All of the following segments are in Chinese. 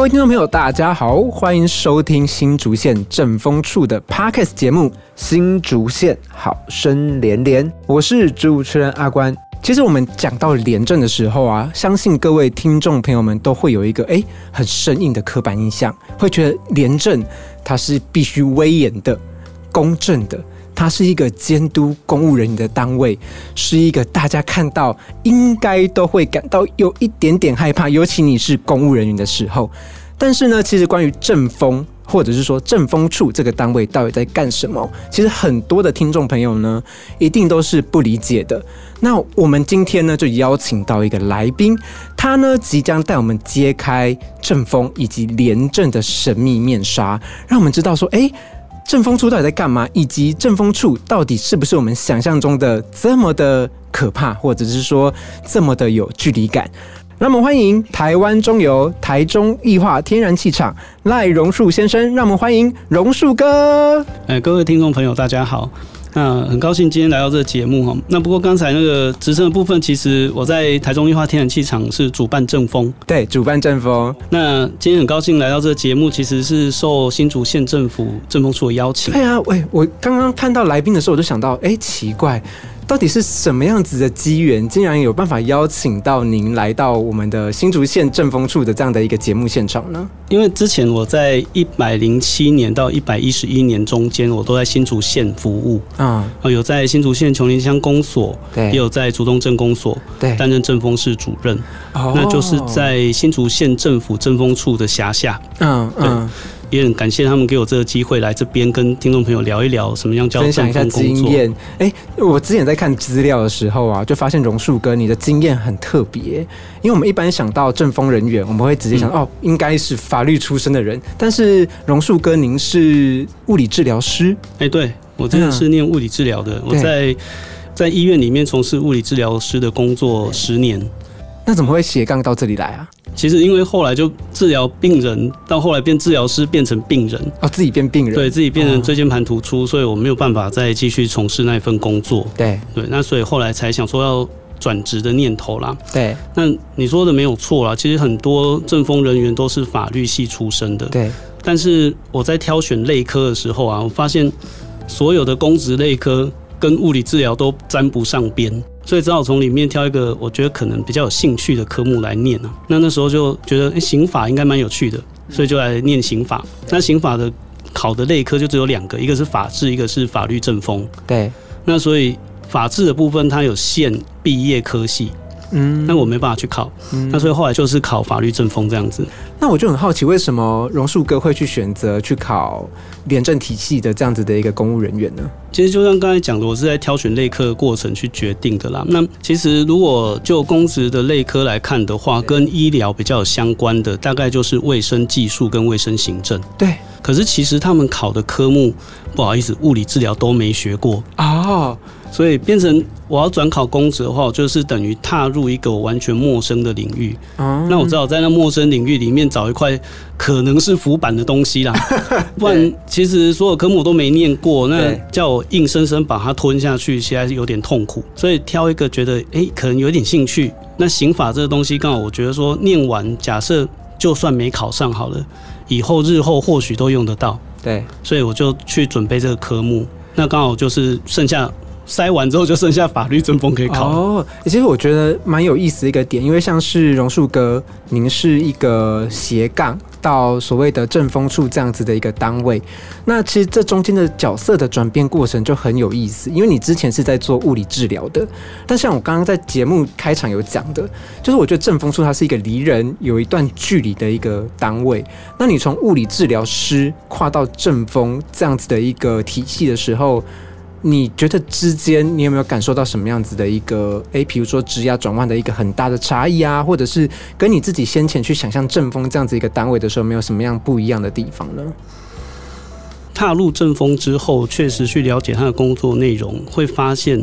各位听众朋友，大家好，欢迎收听新竹县政风处的 Podcast 节目《新竹县好声连连》，我是主持人阿关。其实我们讲到廉政的时候啊，相信各位听众朋友们都会有一个哎很生硬的刻板印象，会觉得廉政它是必须威严的、公正的。它是一个监督公务人员的单位，是一个大家看到应该都会感到有一点点害怕，尤其你是公务人员的时候。但是呢，其实关于政风，或者是说政风处这个单位到底在干什么，其实很多的听众朋友呢，一定都是不理解的。那我们今天呢，就邀请到一个来宾，他呢即将带我们揭开政风以及廉政的神秘面纱，让我们知道说，哎。政风处到底在干嘛？以及政风处到底是不是我们想象中的这么的可怕，或者是说这么的有距离感？让我们欢迎台湾中油台中液化天然气厂赖榕树先生，让我们欢迎榕树哥。哎，各位听众朋友，大家好。那很高兴今天来到这个节目哈。那不过刚才那个职称的部分，其实我在台中液化天然气厂是主办正风，对，主办正风。那今天很高兴来到这个节目，其实是受新竹县政府政风处的邀请。对啊，喂，我刚刚看到来宾的时候，我就想到，哎，奇怪。到底是什么样子的机缘，竟然有办法邀请到您来到我们的新竹县政风处的这样的一个节目现场呢？因为之前我在一百零七年到一百一十一年中间，我都在新竹县服务。啊，有在新竹县琼林乡公所，对，也有在竹东镇公所，对，担任政风室主任，哦，那就是在新竹县政府政风处的辖下，嗯嗯。也很感谢他们给我这个机会来这边跟听众朋友聊一聊什么样叫分享一下经验。哎，我之前在看资料的时候啊，就发现榕树哥你的经验很特别，因为我们一般想到政风人员，我们会直接想哦，应该是法律出身的人，但是榕树哥您是物理治疗师。哎，对我真的是念物理治疗的，我在在医院里面从事物理治疗师的工作十年。那怎么会斜杠到这里来啊？其实因为后来就治疗病人，到后来变治疗师，变成病人哦，自己变病人，对自己变成椎间盘突出，所以我没有办法再继续从事那一份工作。对对，那所以后来才想说要转职的念头啦。对，那你说的没有错啦，其实很多政风人员都是法律系出身的。对，但是我在挑选内科的时候啊，我发现所有的公职内科跟物理治疗都沾不上边。所以只好从里面挑一个我觉得可能比较有兴趣的科目来念啊。那那时候就觉得刑法应该蛮有趣的，所以就来念刑法。那刑法的考的类科就只有两个，一个是法治，一个是法律政风。对。那所以法治的部分它有限毕业科系。嗯，那我没办法去考，嗯那所以后来就是考法律政风这样子。那我就很好奇，为什么榕树哥会去选择去考廉政体系的这样子的一个公务人员呢？其实就像刚才讲的，我是在挑选类科的过程去决定的啦。那其实如果就公职的类科来看的话，跟医疗比较有相关的，大概就是卫生技术跟卫生行政。对。可是其实他们考的科目，不好意思，物理治疗都没学过啊。所以变成我要转考公职的话，我就是等于踏入一个完全陌生的领域。那我只好在那陌生领域里面找一块可能是浮板的东西啦。不然其实所有科目我都没念过，那叫我硬生生把它吞下去，其实有点痛苦。所以挑一个觉得哎可能有点兴趣。那刑法这个东西刚好我觉得说念完，假设就算没考上好了，以后日后或许都用得到。对，所以我就去准备这个科目。那刚好就是剩下。筛完之后就剩下法律政风可以考哦。其实我觉得蛮有意思的一个点，因为像是榕树哥，您是一个斜杠到所谓的政风处这样子的一个单位，那其实这中间的角色的转变过程就很有意思。因为你之前是在做物理治疗的，但像我刚刚在节目开场有讲的，就是我觉得政风处它是一个离人有一段距离的一个单位。那你从物理治疗师跨到政风这样子的一个体系的时候，你觉得之间你有没有感受到什么样子的一个诶，比如说职涯转换的一个很大的差异啊，或者是跟你自己先前去想象正风这样子一个单位的时候，没有什么样不一样的地方呢？踏入正风之后，确实去了解他的工作内容，会发现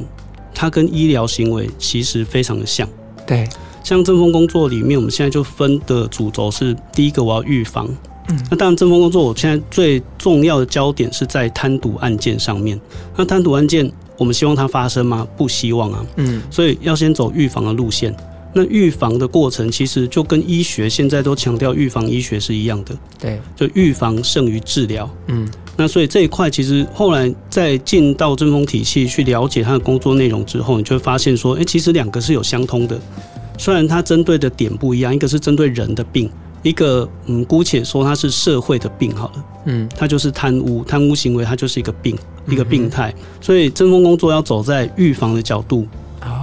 他跟医疗行为其实非常的像。对，像正风工作里面，我们现在就分的主轴是第一个，我要预防。那当然，政风工作我现在最重要的焦点是在贪渎案件上面。那贪渎案件，我们希望它发生吗？不希望啊。嗯，所以要先走预防的路线。那预防的过程其实就跟医学现在都强调预防医学是一样的，对，就预防胜于治疗。嗯，那所以这一块其实后来在进到针锋体系去了解他的工作内容之后，你就会发现说，哎，其实两个是有相通的，虽然它针对的点不一样，一个是针对人的病。一个嗯，姑且说它是社会的病好了，嗯，它就是贪污，贪污行为它就是一个病，一个病态。所以针锋工作要走在预防的角度，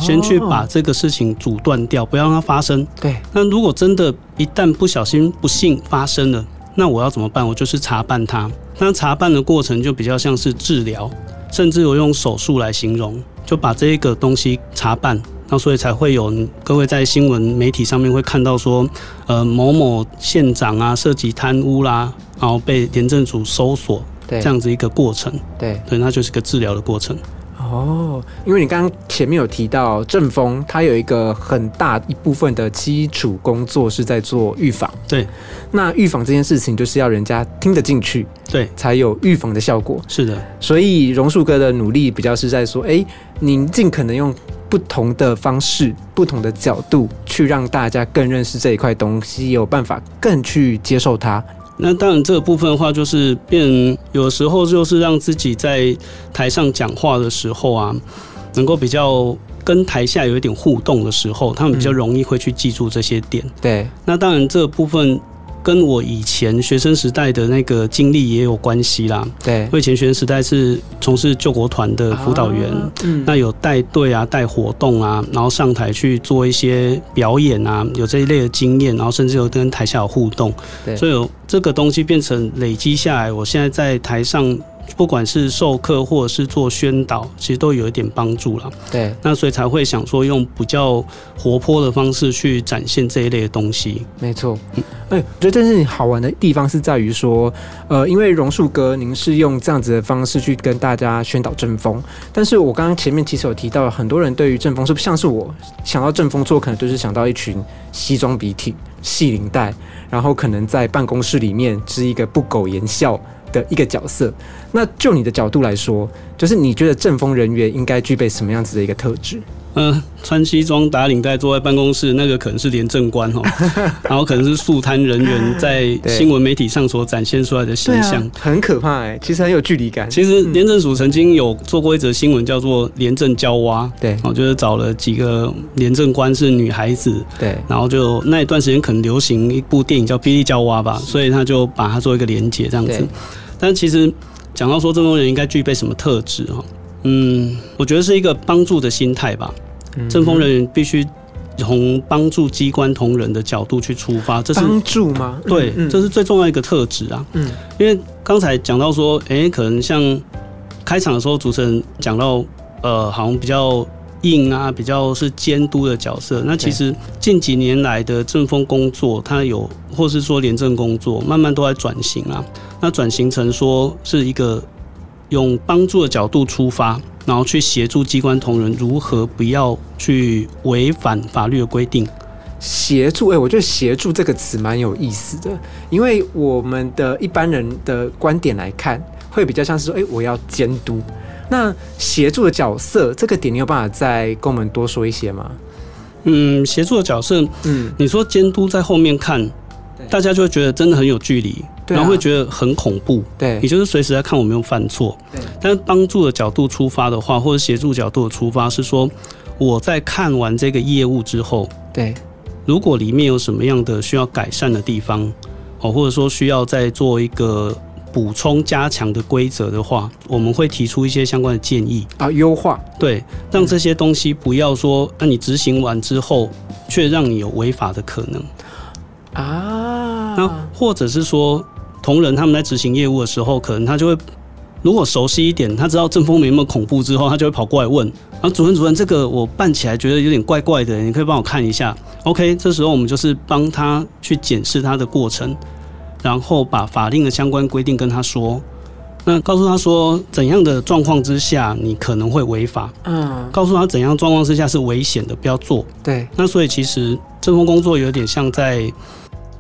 先去把这个事情阻断掉，不要让它发生。对。那如果真的，一旦不小心不幸发生了，那我要怎么办？我就是查办它。那查办的过程就比较像是治疗，甚至我用手术来形容，就把这一个东西查办。那所以才会有各位在新闻媒体上面会看到说，呃，某某县长啊涉及贪污啦，然后被廉政署搜索，对这样子一个过程。对，对，那就是个治疗的过程。哦，因为你刚刚前面有提到正风，它有一个很大一部分的基础工作是在做预防。对，那预防这件事情就是要人家听得进去，对，才有预防的效果。是的，所以榕树哥的努力比较是在说，哎，您尽可能用。不同的方式、不同的角度，去让大家更认识这一块东西，有办法更去接受它。那当然，这个部分的话，就是变有时候就是让自己在台上讲话的时候啊，能够比较跟台下有一点互动的时候，他们比较容易会去记住这些点。对，那当然这个部分。跟我以前学生时代的那个经历也有关系啦。对，我以前学生时代是从事救国团的辅导员，嗯，那有带队啊、带活动啊，然后上台去做一些表演啊，有这一类的经验，然后甚至有跟台下有互动，对，所以有这个东西变成累积下来，我现在在台上。不管是授课或者是做宣导，其实都有一点帮助了。对，那所以才会想说用比较活泼的方式去展现这一类的东西。没错，哎，我觉得这是好玩的地方是在于说，呃，因为榕树哥您是用这样子的方式去跟大家宣导正风，但是我刚刚前面其实有提到，很多人对于正风是不像是我想到正风做，可能就是想到一群西装笔挺、系领带，然后可能在办公室里面是一个不苟言笑。的一个角色，那就你的角度来说，就是你觉得政风人员应该具备什么样子的一个特质？嗯，穿西装打领带坐在办公室，那个可能是廉政官哦，然后可能是素摊人员在新闻媒体上所展现出来的形象，很可怕哎，其实很有距离感。其实廉政署曾经有做过一则新闻，叫做“廉政娇娃”，对，哦，就是找了几个廉政官是女孩子，对，然后就那一段时间可能流行一部电影叫《霹雳娇娃》吧，所以他就把它做一个连结这样子。但其实讲到说，这种人应该具备什么特质哈？嗯，我觉得是一个帮助的心态吧。正风人员必须从帮助机关同仁的角度去出发，这是帮助吗？对，这是最重要一个特质啊。嗯，因为刚才讲到说，哎，可能像开场的时候，主持人讲到，呃，好像比较。硬啊，比较是监督的角色。那其实近几年来的政风工作，它有或是说廉政工作，慢慢都在转型啊。那转型成说是一个用帮助的角度出发，然后去协助机关同仁如何不要去违反法律的规定。协助，哎，我觉得“协助”这个词蛮有意思的，因为我们的一般人的观点来看，会比较像是说，哎，我要监督。那协助的角色这个点，你有办法再跟我们多说一些吗？嗯，协助的角色，嗯，你说监督在后面看，大家就会觉得真的很有距离，然后会觉得很恐怖。对，你就是随时在看我没有犯错。对，但是帮助的角度出发的话，或者协助角度的出发是说，我在看完这个业务之后，对，如果里面有什么样的需要改善的地方，哦，或者说需要再做一个。补充加强的规则的话，我们会提出一些相关的建议啊，优化对，让这些东西不要说，那你执行完之后，却让你有违法的可能啊。那或者是说，同仁他们在执行业务的时候，可能他就会，如果熟悉一点，他知道正风没那么恐怖之后，他就会跑过来问，啊，主任主任，这个我办起来觉得有点怪怪的，你可以帮我看一下。OK，这时候我们就是帮他去检视他的过程。然后把法令的相关规定跟他说，那告诉他说怎样的状况之下你可能会违法，嗯，告诉他怎样状况之下是危险的，不要做。对，那所以其实政风工作有点像在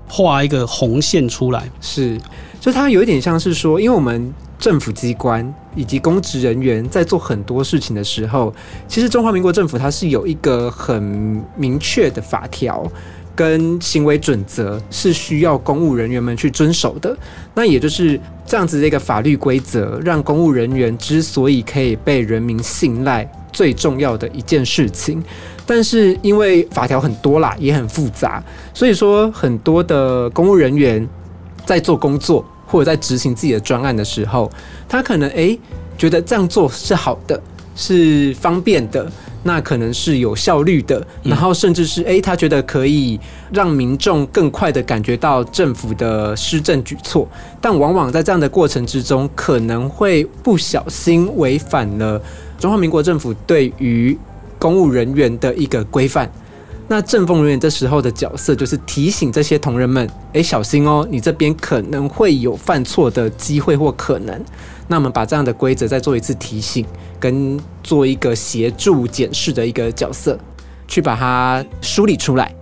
画一个红线出来，是，就它有一点像是说，因为我们政府机关以及公职人员在做很多事情的时候，其实中华民国政府它是有一个很明确的法条跟行为准则，是需要公务人员们去遵守的。那也就是这样子的一个法律规则，让公务人员之所以可以被人民信赖，最重要的一件事情。但是因为法条很多啦，也很复杂，所以说很多的公务人员在做工作或者在执行自己的专案的时候，他可能诶觉得这样做是好的，是方便的，那可能是有效率的，然后甚至是诶他觉得可以让民众更快的感觉到政府的施政举措，但往往在这样的过程之中，可能会不小心违反了中华民国政府对于公务人员的一个规范，那政风人员这时候的角色就是提醒这些同仁们，哎，小心哦，你这边可能会有犯错的机会或可能。那我们把这样的规则再做一次提醒，跟做一个协助检视的一个角色，去把它梳理出来。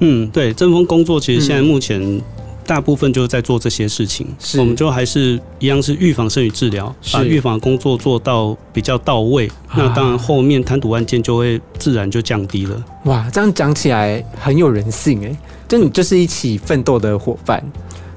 嗯，对，政风工作其实现在目前。大部分就是在做这些事情，我们就还是一样是预防胜于治疗，把预防工作做到比较到位。那当然后面贪赌案件就会自然就降低了。哇，这样讲起来很有人性哎，就你就是一起奋斗的伙伴。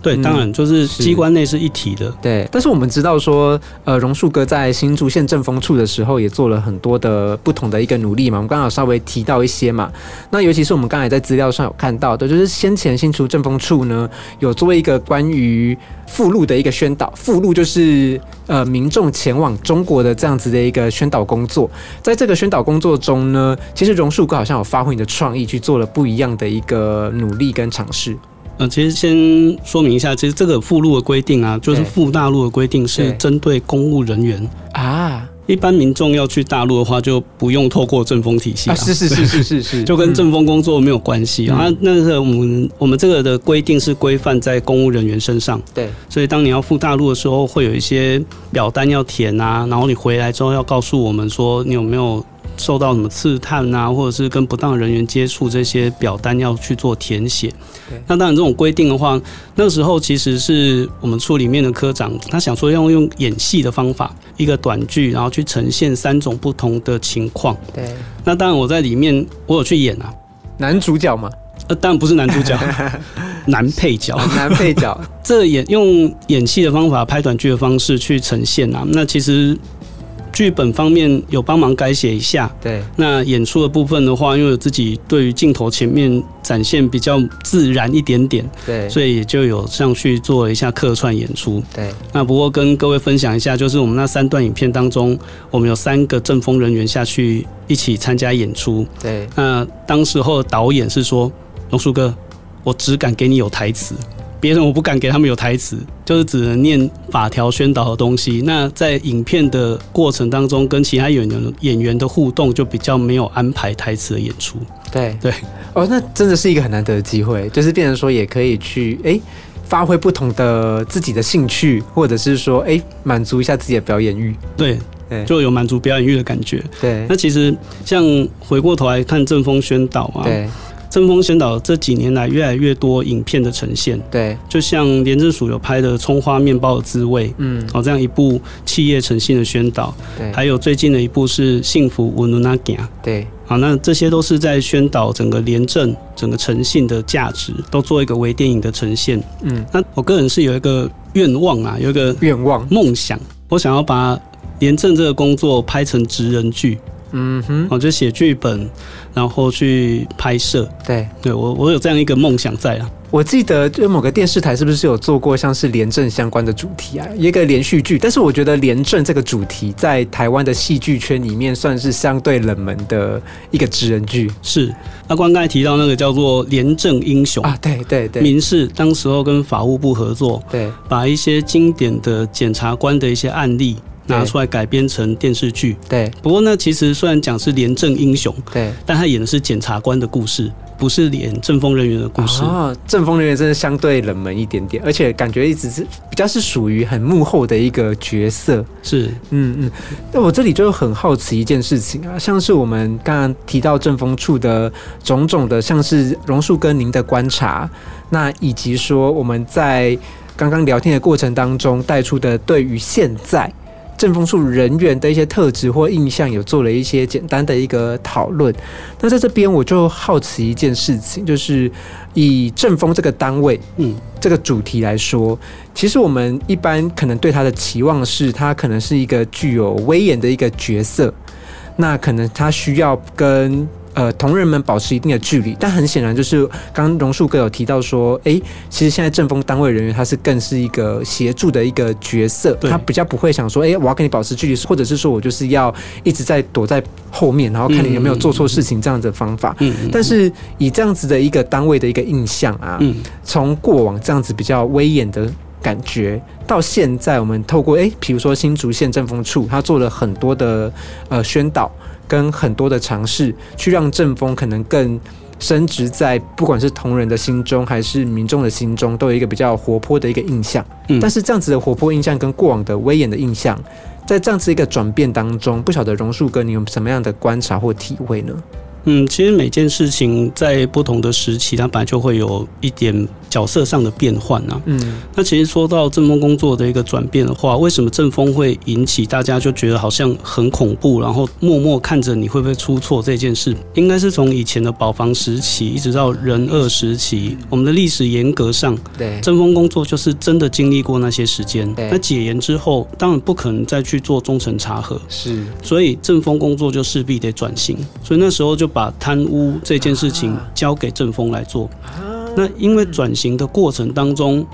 对，当然就是机关内是一体的。对，但是我们知道说，呃，榕树哥在新竹县政风处的时候，也做了很多的不同的一个努力嘛。我们刚好稍微提到一些嘛。那尤其是我们刚才在资料上有看到的，就是先前新竹政风处呢，有做一个关于附录的一个宣导。附录就是呃民众前往中国的这样子的一个宣导工作。在这个宣导工作中呢，其实榕树哥好像有发挥你的创意，去做了不一样的一个努力跟尝试。呃，其实先说明一下，其实这个附录的规定啊，就是附大陆的规定是针对公务人员啊。一般民众要去大陆的话，就不用透过政风体系啊。是是是是是是，就跟政风工作没有关系啊。那个我们我们这个的规定是规范在公务人员身上。对，所以当你要赴大陆的时候，会有一些表单要填啊，然后你回来之后要告诉我们说你有没有。受到什么刺探啊，或者是跟不当人员接触，这些表单要去做填写。那当然，这种规定的话，那时候其实是我们处里面的科长，他想说要用演戏的方法，一个短剧，然后去呈现三种不同的情况。对。那当然，我在里面我有去演啊，男主角嘛？呃，当然不是男主角，男配角。男配角。这演用演戏的方法拍短剧的方式去呈现啊，那其实。剧本方面有帮忙改写一下，对。那演出的部分的话，因为我自己对于镜头前面展现比较自然一点点，对，所以也就有上去做了一下客串演出，对。那不过跟各位分享一下，就是我们那三段影片当中，我们有三个正风人员下去一起参加演出，对。那当时候导演是说：“龙叔哥，我只敢给你有台词。”别人我不敢给他们有台词，就是只能念法条宣导的东西。那在影片的过程当中，跟其他演员演员的互动就比较没有安排台词的演出。对对，哦，那真的是一个很难得的机会，就是变成说也可以去哎发挥不同的自己的兴趣，或者是说哎满足一下自己的表演欲。对对，就有满足表演欲的感觉。对，那其实像回过头来看正风宣导啊。对。正风宣导这几年来越来越多影片的呈现，对，就像廉政署有拍的《葱花面包的滋味》，嗯，哦，这样一部企业诚信的宣导，对，还有最近的一部是《幸福温努那吉对，好，那这些都是在宣导整个廉政、整个诚信的价值，都做一个微电影的呈现，嗯，那我个人是有一个愿望啊，有一个愿望。梦想，我想要把廉政这个工作拍成职人剧。嗯哼，我就写剧本，然后去拍摄。对，对我我有这样一个梦想在啊。我记得就某个电视台是不是有做过像是廉政相关的主题啊？一个连续剧，但是我觉得廉政这个主题在台湾的戏剧圈里面算是相对冷门的一个职人剧。是，阿关刚才提到那个叫做廉政英雄啊，对对对，民事当时候跟法务部合作，对，把一些经典的检察官的一些案例。拿出来改编成电视剧，对。不过呢，其实虽然讲是廉政英雄，对，但他演的是检察官的故事，不是演政风人员的故事。哦，政风人员真的相对冷门一点点，而且感觉一直是比较是属于很幕后的一个角色。是，嗯嗯。那我这里就很好奇一件事情啊，像是我们刚刚提到政风处的种种的，像是榕树跟您的观察，那以及说我们在刚刚聊天的过程当中带出的对于现在。政风处人员的一些特质或印象，有做了一些简单的一个讨论。那在这边我就好奇一件事情，就是以政风这个单位，嗯，这个主题来说，其实我们一般可能对他的期望是，他可能是一个具有威严的一个角色，那可能他需要跟。呃，同仁们保持一定的距离，但很显然就是刚刚榕树哥有提到说，哎，其实现在政风单位人员他是更是一个协助的一个角色，他比较不会想说，哎，我要跟你保持距离，或者是说我就是要一直在躲在后面，然后看你有没有做错事情这样的方法。嗯，但是以这样子的一个单位的一个印象啊，从过往这样子比较威严的感觉，到现在我们透过诶，比如说新竹县政风处，他做了很多的呃宣导。跟很多的尝试，去让正风可能更升值在不管是同仁的心中，还是民众的心中，都有一个比较活泼的一个印象。嗯，但是这样子的活泼印象跟过往的威严的印象，在这样子一个转变当中，不晓得榕树哥你有什么样的观察或体会呢？嗯，其实每件事情在不同的时期，它本来就会有一点。角色上的变换啊？嗯，那其实说到正风工作的一个转变的话，为什么正风会引起大家就觉得好像很恐怖，然后默默看着你会不会出错这件事？应该是从以前的保防时期一直到人二时期，我们的历史严格上，对正风工作就是真的经历过那些时间。那解严之后，当然不可能再去做忠诚查核，是，所以正风工作就势必得转型。所以那时候就把贪污这件事情交给正风来做。那因为转型的过程当中，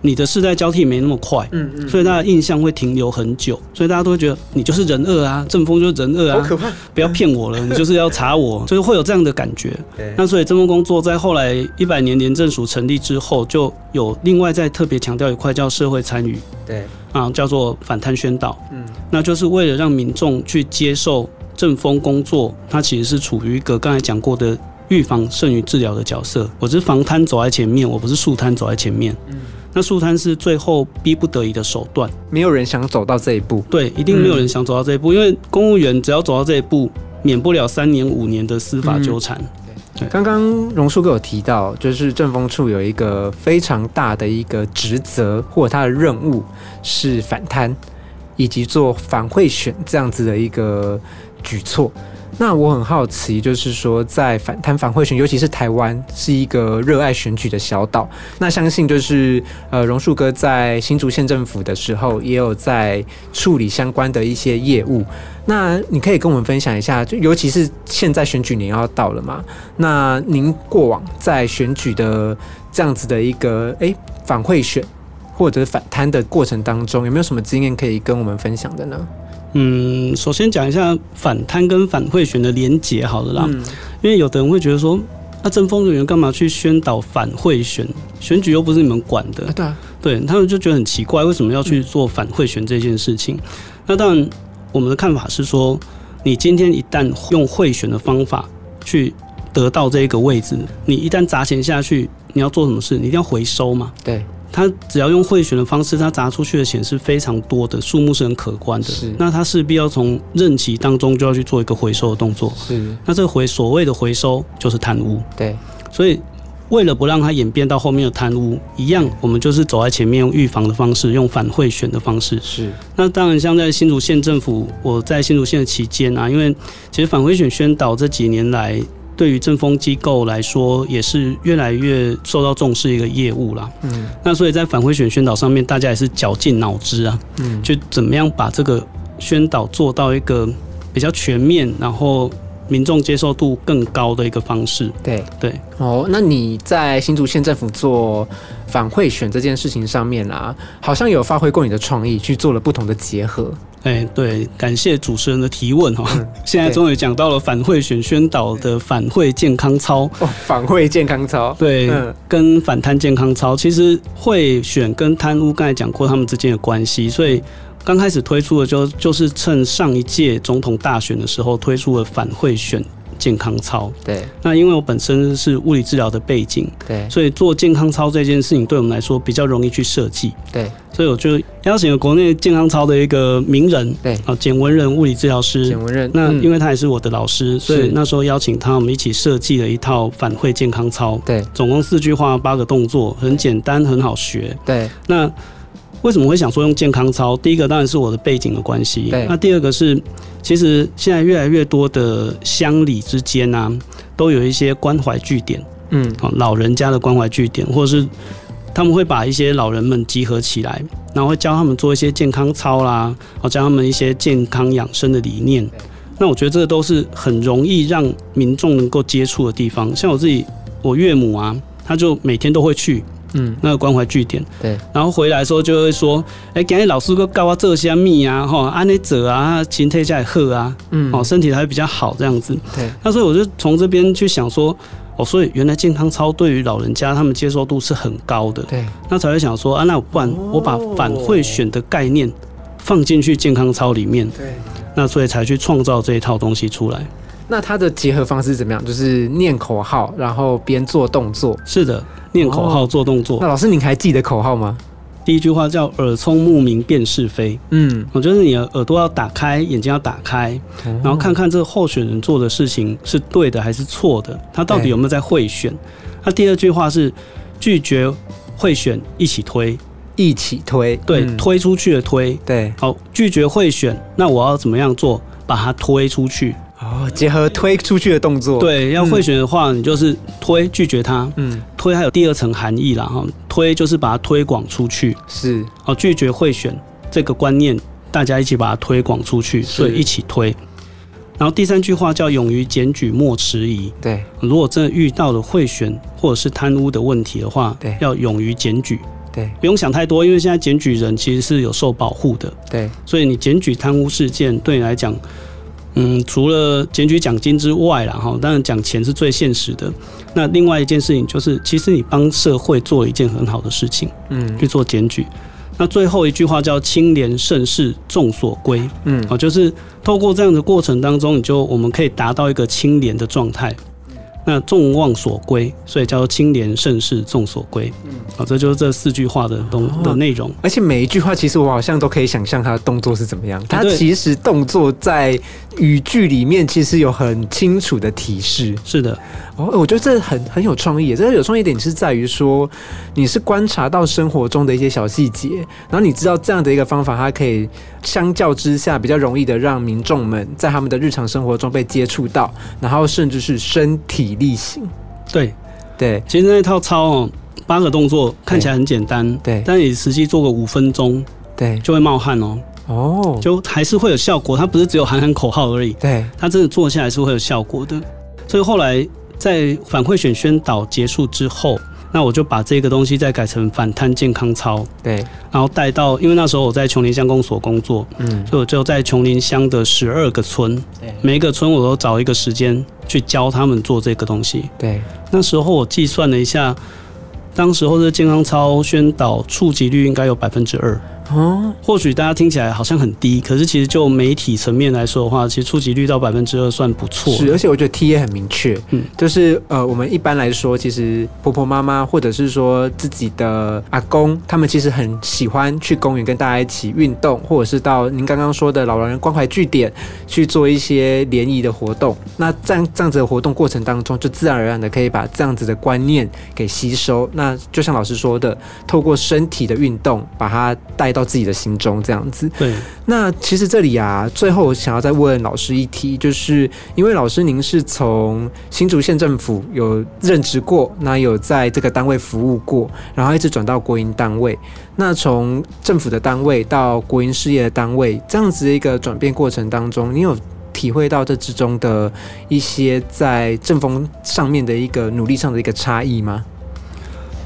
你的世代交替没那么快，嗯嗯，所以大家印象会停留很久，所以大家都会觉得你就是人恶啊，正风就是人恶啊，好可怕！不要骗我了，你就是要查我，就是会有这样的感觉。那所以正风工作在后来一百年廉政署成立之后，就有另外再特别强调一块叫社会参与，对啊，叫做反贪宣导，嗯，那就是为了让民众去接受正风工作，它其实是处于一个刚才讲过的。预防胜于治疗的角色，我是防贪走在前面，我不是树贪走在前面。嗯，那树贪是最后逼不得已的手段，没有人想走到这一步。对，一定没有人想走到这一步，因为公务员只要走到这一步，免不了三年五年的司法纠缠。对，刚刚荣叔哥有提到，就是政风处有一个非常大的一个职责或者他的任务是反贪，以及做反贿选这样子的一个举措。那我很好奇，就是说，在反贪反贿选，尤其是台湾是一个热爱选举的小岛，那相信就是呃，榕树哥在新竹县政府的时候，也有在处理相关的一些业务。那你可以跟我们分享一下，就尤其是现在选举年要到了嘛，那您过往在选举的这样子的一个诶反贿选或者反贪的过程当中，有没有什么经验可以跟我们分享的呢？嗯，首先讲一下反贪跟反贿选的连结，好了啦。因为有的人会觉得说，那政风人员干嘛去宣导反贿选？选举又不是你们管的。对啊，对他们就觉得很奇怪，为什么要去做反贿选这件事情？那当然，我们的看法是说，你今天一旦用贿选的方法去得到这一个位置，你一旦砸钱下去，你要做什么事？你一定要回收嘛。对。他只要用贿选的方式，他砸出去的钱是非常多的，数目是很可观的。是，那他势必要从任期当中就要去做一个回收的动作。是，那这个回所谓的回收就是贪污。对，所以为了不让它演变到后面的贪污，一样我们就是走在前面，用预防的方式，用反贿选的方式。是，那当然像在新竹县政府，我在新竹县的期间啊，因为其实反贿选宣导这几年来。对于政风机构来说，也是越来越受到重视一个业务啦。嗯，那所以在反贿选宣导上面，大家也是绞尽脑汁啊，嗯，就怎么样把这个宣导做到一个比较全面，然后民众接受度更高的一个方式。对对。哦，那你在新竹县政府做反贿选这件事情上面啊，好像有发挥过你的创意，去做了不同的结合。哎，对，感谢主持人的提问哈。现在终于讲到了反贿选宣导的反贿健康操哦，反贿健康操，对，跟反贪健康操，其实贿选跟贪污刚才讲过他们之间的关系，所以刚开始推出的就就是趁上一届总统大选的时候推出了反贿选。健康操，对，那因为我本身是物理治疗的背景，对，所以做健康操这件事情对我们来说比较容易去设计，对，所以我就邀请了国内健康操的一个名人，对，啊，简文仁物理治疗师，简文仁，那因为他也是我的老师，所以那时候邀请他，我们一起设计了一套反馈健康操，对，总共四句话八个动作，很简单，很好学，对，那。为什么会想说用健康操？第一个当然是我的背景的关系，那第二个是，其实现在越来越多的乡里之间啊，都有一些关怀据点，嗯，老人家的关怀据点，或者是他们会把一些老人们集合起来，然后会教他们做一些健康操啦，哦，教他们一些健康养生的理念。那我觉得这个都是很容易让民众能够接触的地方。像我自己，我岳母啊，他就每天都会去。嗯，那个关怀据点，对，然后回来的时候就会说，哎，今天老师哥教我做些蜜啊，哈，安内者啊，身体在喝啊，嗯，哦，身体还比较好这样子，对，那所以我就从这边去想说，哦，所以原来健康操对于老人家他们接受度是很高的，对，那才会想说，啊，那不然我把反会选的概念放进去健康操里面，对，那所以才去创造这一套东西出来。那它的结合方式怎么样？就是念口号，然后边做动作。是的，念口号做动作。那老师，您还记得口号吗？第一句话叫“耳聪目明辨是非”。嗯，我觉得你的耳朵要打开，眼睛要打开，然后看看这个候选人做的事情是对的还是错的，他到底有没有在贿选？那第二句话是拒绝贿选，一起推，一起推，对，推出去的推，对，好，拒绝贿选，那我要怎么样做，把它推出去？哦，结合推出去的动作，对，要会选的话，你就是推拒绝他，嗯，推还有第二层含义啦，哈，推就是把它推广出去，是，哦，拒绝会选这个观念，大家一起把它推广出去，所以一起推。然后第三句话叫勇于检举，莫迟疑，对，如果真的遇到了贿选或者是贪污的问题的话，对，要勇于检举，对，不用想太多，因为现在检举人其实是有受保护的，对，所以你检举贪污事件对你来讲。嗯，除了检举奖金之外啦，哈，当然讲钱是最现实的。那另外一件事情就是，其实你帮社会做了一件很好的事情，嗯，去做检举。那最后一句话叫“清廉盛世，众所归”，嗯，哦，就是透过这样的过程当中，你就我们可以达到一个清廉的状态。那众望所归，所以叫做清廉盛世众所归。嗯，好，这就是这四句话的东的内容。而且每一句话，其实我好像都可以想象他的动作是怎么样。他其实动作在语句里面其实有很清楚的提示。是的。哦，我觉得这很很有创意。这个有创意点是在于说，你是观察到生活中的一些小细节，然后你知道这样的一个方法，它可以相较之下比较容易的让民众们在他们的日常生活中被接触到，然后甚至是身体力行。对对，其实那套操哦，八个动作看起来很简单，对，但你实际做个五分钟，对，就会冒汗哦。哦，就还是会有效果。它不是只有喊喊口号而已，对，它真的做下来是会有效果的。所以后来。在反馈选宣导结束之后，那我就把这个东西再改成反贪健康操，对，然后带到，因为那时候我在琼林乡公所工作，嗯，所以我就在琼林乡的十二个村，对，每一个村我都找一个时间去教他们做这个东西，对，那时候我计算了一下，当时候的健康操宣导触及率应该有百分之二。哦，或许大家听起来好像很低，可是其实就媒体层面来说的话，其实触及率到百分之二算不错。是，而且我觉得 T 也很明确，嗯，就是呃，我们一般来说，其实婆婆妈妈或者是说自己的阿公，他们其实很喜欢去公园跟大家一起运动，或者是到您刚刚说的老人关怀据点去做一些联谊的活动。那这样这样子的活动过程当中，就自然而然的可以把这样子的观念给吸收。那就像老师说的，透过身体的运动把它带。到自己的心中这样子。对，那其实这里啊，最后我想要再问老师一题，就是因为老师您是从新竹县政府有任职过，那有在这个单位服务过，然后一直转到国营单位。那从政府的单位到国营事业的单位，这样子的一个转变过程当中，你有体会到这之中的一些在政风上面的一个努力上的一个差异吗？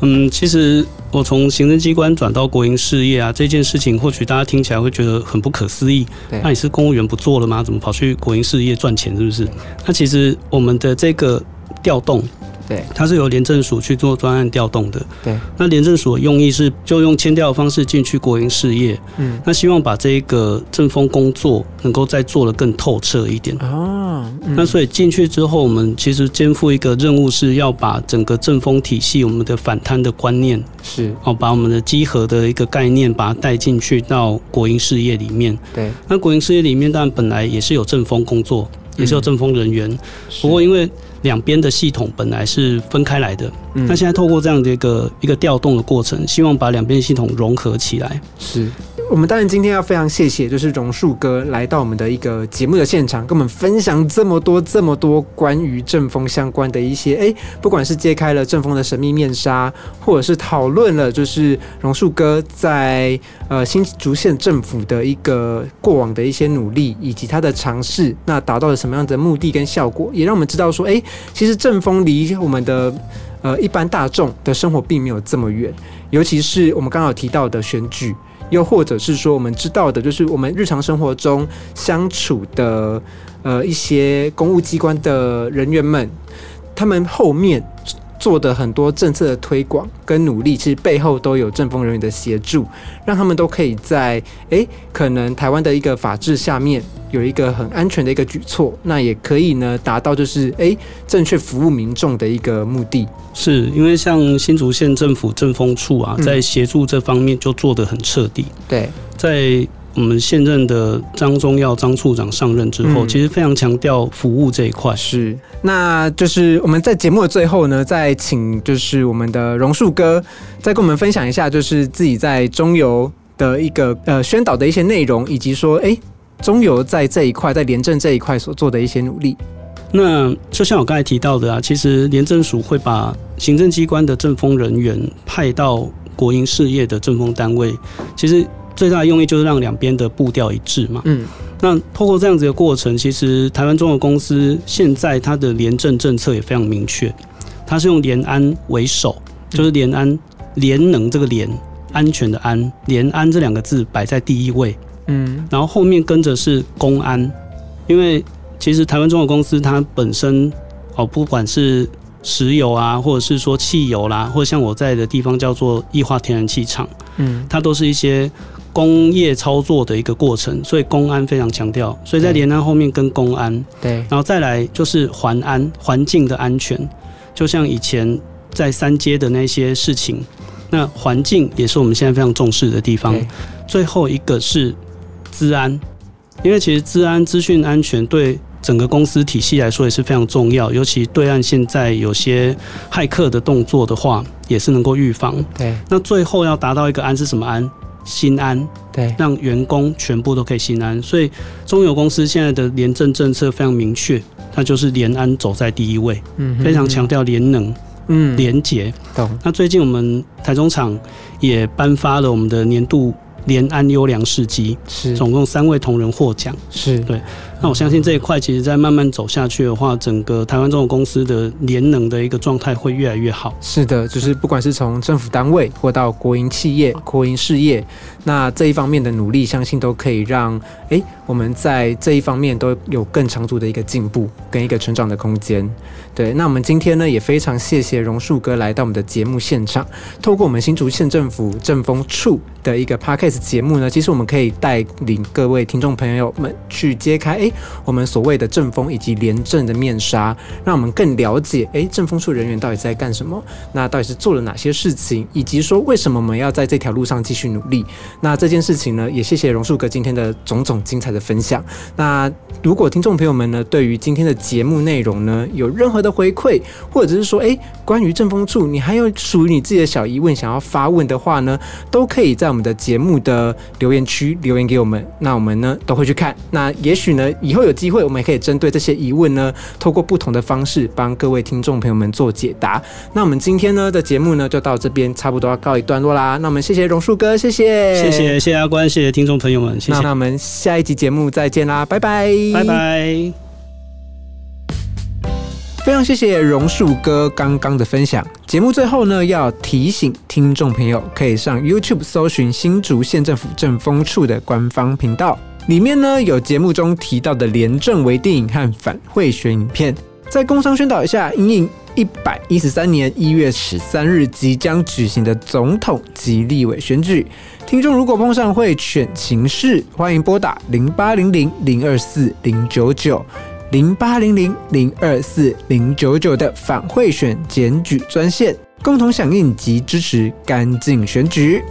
嗯，其实。我从行政机关转到国营事业啊，这件事情或许大家听起来会觉得很不可思议。那你是公务员不做了吗？怎么跑去国营事业赚钱？是不是？那其实我们的这个调动。对，它是由廉政署去做专案调动的。对，那廉政署的用意是就用签调的方式进去国营事业。嗯，那希望把这个政风工作能够再做得更透彻一点。哦，那所以进去之后，我们其实肩负一个任务，是要把整个政风体系、我们的反贪的观念是。哦，把我们的稽核的一个概念，把它带进去到国营事业里面。对，那国营事业里面，当然本来也是有政风工作，也是有政风人员，不过因为两边的系统本来是分开来的，那现在透过这样的一个一个调动的过程，希望把两边系统融合起来。是。我们当然今天要非常谢谢，就是榕树哥来到我们的一个节目的现场，跟我们分享这么多这么多关于正风相关的一些，哎，不管是揭开了正风的神秘面纱，或者是讨论了就是榕树哥在呃新竹县政府的一个过往的一些努力，以及他的尝试，那达到了什么样的目的跟效果，也让我们知道说，哎，其实正风离我们的呃一般大众的生活并没有这么远，尤其是我们刚好提到的选举。又或者是说，我们知道的，就是我们日常生活中相处的，呃，一些公务机关的人员们，他们后面。做的很多政策的推广跟努力，其实背后都有政风人员的协助，让他们都可以在诶，可能台湾的一个法制下面有一个很安全的一个举措，那也可以呢达到就是诶正确服务民众的一个目的。是因为像新竹县政府政风处啊，在协助这方面就做得很彻底。对，在。我们现任的张宗耀张处长上任之后，其实非常强调服务这一块。是，那就是我们在节目的最后呢，再请就是我们的榕树哥再跟我们分享一下，就是自己在中游的一个呃宣导的一些内容，以及说，哎，中游在这一块，在廉政这一块所做的一些努力。那就像我刚才提到的啊，其实廉政署会把行政机关的政风人员派到国营事业的政风单位，其实。最大的用意就是让两边的步调一致嘛。嗯，那透过这样子的过程，其实台湾中国公司现在它的廉政政策也非常明确，它是用联安为首，就是联安联能这个联安全的安联安这两个字摆在第一位。嗯，然后后面跟着是公安，因为其实台湾中国公司它本身哦，不管是石油啊，或者是说汽油啦，或者像我在的地方叫做液化天然气厂，嗯，它都是一些。工业操作的一个过程，所以公安非常强调，所以在联安后面跟公安，对，然后再来就是环安，环境的安全，就像以前在三阶的那些事情，那环境也是我们现在非常重视的地方。最后一个是治安，因为其实治安资讯安全对整个公司体系来说也是非常重要，尤其对岸现在有些骇客的动作的话，也是能够预防。对，那最后要达到一个安是什么安？心安，对，让员工全部都可以心安。所以中油公司现在的廉政政策非常明确，它就是廉安走在第一位，嗯，非常强调廉能，嗯，廉洁。懂。那最近我们台中厂也颁发了我们的年度廉安优良事迹，是，总共三位同仁获奖，是对。那我相信这一块，其实在慢慢走下去的话，整个台湾这种公司的联能的一个状态会越来越好。是的，就是不管是从政府单位或到国营企业、国营事业，那这一方面的努力，相信都可以让哎我们在这一方面都有更长足的一个进步跟一个成长的空间。对，那我们今天呢也非常谢谢榕树哥来到我们的节目现场，透过我们新竹县政府政风处的一个 podcast 节目呢，其实我们可以带领各位听众朋友们去揭开我们所谓的政风以及廉政的面纱，让我们更了解，哎，政风处人员到底在干什么？那到底是做了哪些事情？以及说为什么我们要在这条路上继续努力？那这件事情呢，也谢谢榕树哥今天的种种精彩的分享。那如果听众朋友们呢，对于今天的节目内容呢，有任何的回馈，或者是说，哎，关于政风处你还有属于你自己的小疑问想要发问的话呢，都可以在我们的节目的留言区留言给我们，那我们呢都会去看。那也许呢。以后有机会，我们也可以针对这些疑问呢，透过不同的方式帮各位听众朋友们做解答。那我们今天呢的节目呢，就到这边差不多要告一段落啦。那我们谢谢榕树哥，谢谢，谢谢谢谢阿关，谢谢听众朋友们，谢谢。那我们下一集节目再见啦，拜拜，拜拜。非常谢谢榕树哥刚刚的分享。节目最后呢，要提醒听众朋友，可以上 YouTube 搜寻新竹县政府政风处的官方频道。里面呢有节目中提到的廉政微电影和反贿选影片，在工商宣导一下，因应一百一十三年一月十三日即将举行的总统及立委选举，听众如果碰上会选情势，欢迎拨打零八零零零二四零九九零八零零零二四零九九的反贿选检举专线，共同响应及支持干净选举。